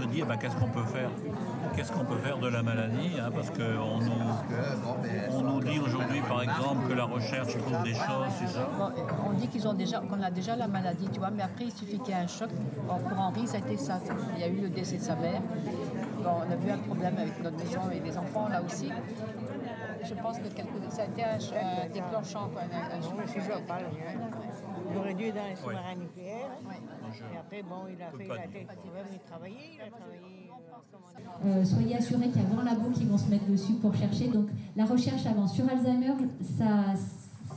se dit, eh ben, qu'est-ce qu'on peut faire? Qu'est-ce qu'on peut faire de la maladie hein, Parce qu'on nous, on nous dit aujourd'hui, par exemple, que la recherche trouve des choses, c'est ça? Bon, on dit qu'ils ont déjà, qu'on a déjà la maladie, tu vois, mais après il suffit qu'il y ait un choc. Bon, pour Henri, ça a été ça. Il y a eu le décès de sa mère. Bon, on a vu un problème avec notre maison et les enfants là aussi. Je pense que quelque- ça a été un, ch- un déclenchant. Quoi, un- Il aurait dû être dans les sous-marins nucléaires. Ouais. Et après, bon, il a fait pas la dire. tête quand même, il travaillait, il a travaillé. euh. Euh, soyez assurés qu'il y a 20 labos qui vont se mettre dessus pour chercher. Donc la recherche avance. Sur Alzheimer, ça,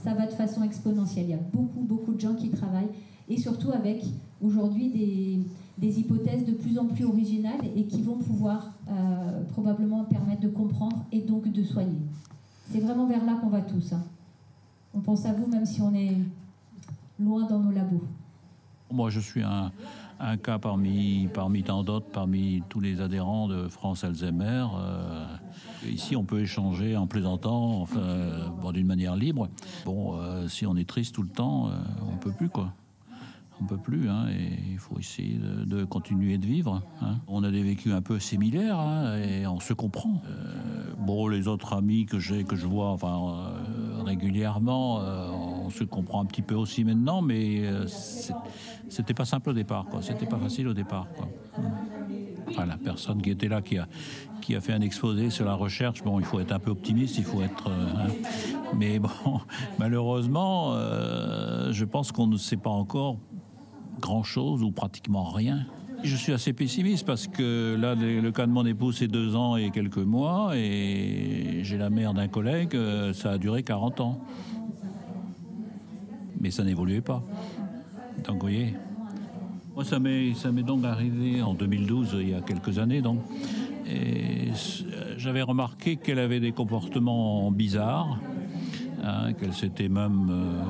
ça va de façon exponentielle. Il y a beaucoup, beaucoup de gens qui travaillent et surtout avec aujourd'hui des, des hypothèses de plus en plus originales et qui vont pouvoir euh, probablement permettre de comprendre et donc de soigner. C'est vraiment vers là qu'on va tous. hein. On pense à vous même si on est loin dans nos labos. Moi, je suis un, cas parmi, parmi tant d'autres, parmi tous les adhérents de France Alzheimer. Euh, ici, on peut échanger en plaisantant, enfin, bon, d'une manière libre. Bon, euh, si on est triste tout le temps, euh, on peut plus, quoi. On peut plus, hein, et il faut essayer de, continuer de vivre. hein. On a des vécus un peu similaires, hein, et on se comprend. Bon, les autres amis que j'ai, que je vois, enfin, régulièrement, se comprend un petit peu aussi maintenant, mais euh, c'était pas simple au départ, quoi. C'était pas facile au départ, la personne qui était là, qui a, qui a fait un exposé sur la recherche, bon, il faut être un peu optimiste, il faut être. euh, hein. Mais bon, malheureusement, euh, je pense qu'on ne sait pas encore grand-chose ou pratiquement rien. Je suis assez pessimiste parce que là, le, le cas de mon épouse, c'est deux ans et quelques mois, et j'ai la mère d'un collègue, euh, ça a duré 40 ans. Mais ça n'évoluait pas. Donc, vous voyez. Moi, ça m'est, donc arrivé en 2012, il y a quelques années, donc. C- j'avais remarqué qu'elle avait des comportements bizarres, hein, qu'elle s'était même euh,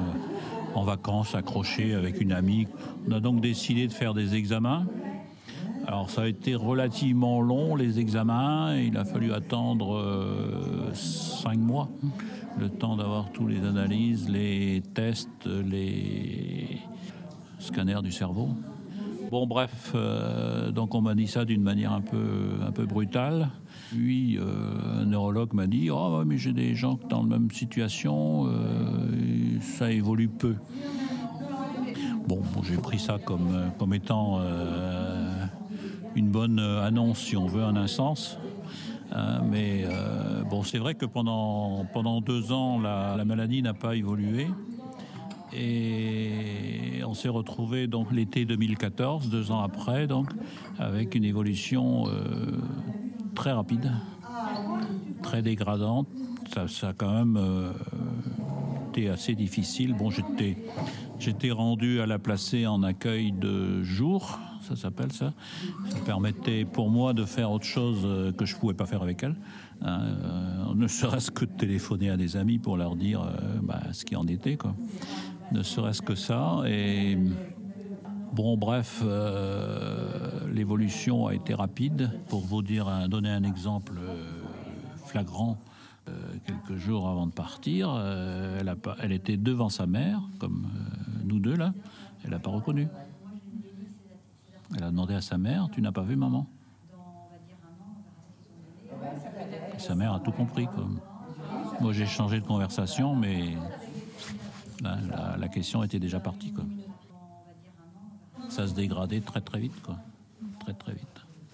en vacances accrochée avec une amie. On a donc décidé de faire des examens. Alors ça a été relativement long les examens, il a fallu attendre euh, cinq mois, le temps d'avoir tous les analyses, les tests, les scanners du cerveau. Bon bref, euh, donc on m'a dit ça d'une manière un peu, un peu brutale. Puis euh, un neurologue m'a dit Oh, mais j'ai des gens dans la même situation, euh, ça évolue peu. Bon, bon, j'ai pris ça comme, comme étant une bonne annonce, si on veut, en un sens. Hein, mais euh, bon, c'est vrai que pendant, pendant deux ans, la, la maladie n'a pas évolué. Et on s'est retrouvé donc l'été 2014, deux ans après, donc, avec une évolution euh, très rapide, très dégradante. Ça, ça a quand même euh, été assez difficile. Bon, j'étais, j'étais rendu à la placer en accueil de jour, ça s'appelle ça. Ça permettait pour moi de faire autre chose euh, que je ne pouvais pas faire avec elle. Hein, euh, ne serait-ce que de téléphoner à des amis pour leur dire euh, bah, ce qui en était, quoi. Ne serait-ce que ça. Et bon, bref, l'évolution a été rapide. Pour vous dire, donner un exemple flagrant, euh, quelques jours avant de partir, euh, elle, était devant sa mère, comme euh, nous deux là. Elle n'a pas reconnu. Elle a demandé à sa mère Tu n'as pas vu maman? Sa mère a tout compris. Moi, j'ai changé de conversation, mais la, la- question était déjà partie. Ça se dégradait très très vite. Très très vite.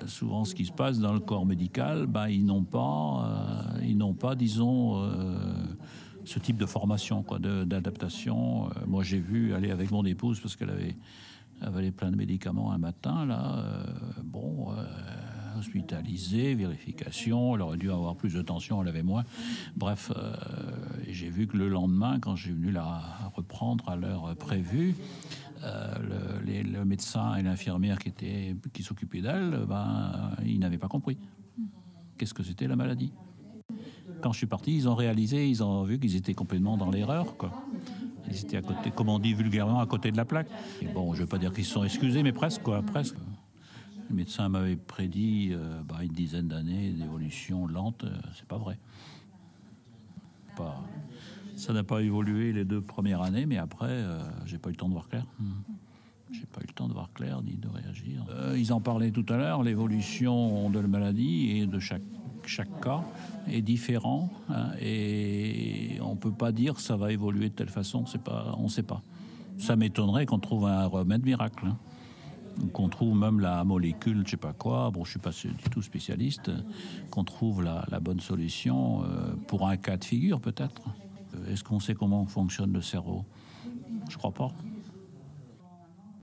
Souvent, ce qui se passe dans le corps médical, ben, ils n'ont pas, euh, ils n'ont pas, disons, euh, ce type de formation, quoi, d'adaptation. Euh, moi, j'ai vu aller avec mon épouse parce qu'elle avait avalé plein de médicaments un matin. Là, bon, hospitalisée, vérification. Elle aurait dû avoir plus de tension, elle avait moins. Bref, j'ai vu que le lendemain, quand j'ai venu la reprendre à l'heure prévue, euh, le, les- le médecin et l'infirmière qui, qui s'occupaient d'elle, ben, ils n'avaient pas compris. Qu'est-ce que c'était la maladie? Quand je suis parti, ils ont réalisé, ils ont vu qu'ils étaient complètement dans l'erreur. Ils étaient à côté, comme on dit vulgairement, à côté de la plaque. Et bon, je ne veux pas dire qu'ils se sont excusés, mais presque, quoi, presque. Le médecin m'avait prédit euh, bah, une dizaine d'années d'évolution lente. euh, c'est pas vrai. Pas- ça n'a pas évolué les deux premières années, mais après, euh, j'ai pas eu le temps de voir clair. Hmm. J'ai pas eu le temps de voir clair ni de réagir. Euh, ils en parlaient tout à l'heure, l'évolution de la maladie et de chaque, chaque cas est différent hein, et on peut pas dire que ça va évoluer de telle façon, c'est pas, on sait pas. Ça m'étonnerait qu'on trouve un remède miracle. Hein qu'on trouve même la molécule, je sais pas quoi, bon, je suis pas du tout spécialiste, qu'on trouve la, bonne solution euh, pour un cas de figure peut-être. Est-ce qu'on sait comment fonctionne le cerveau? Je crois pas.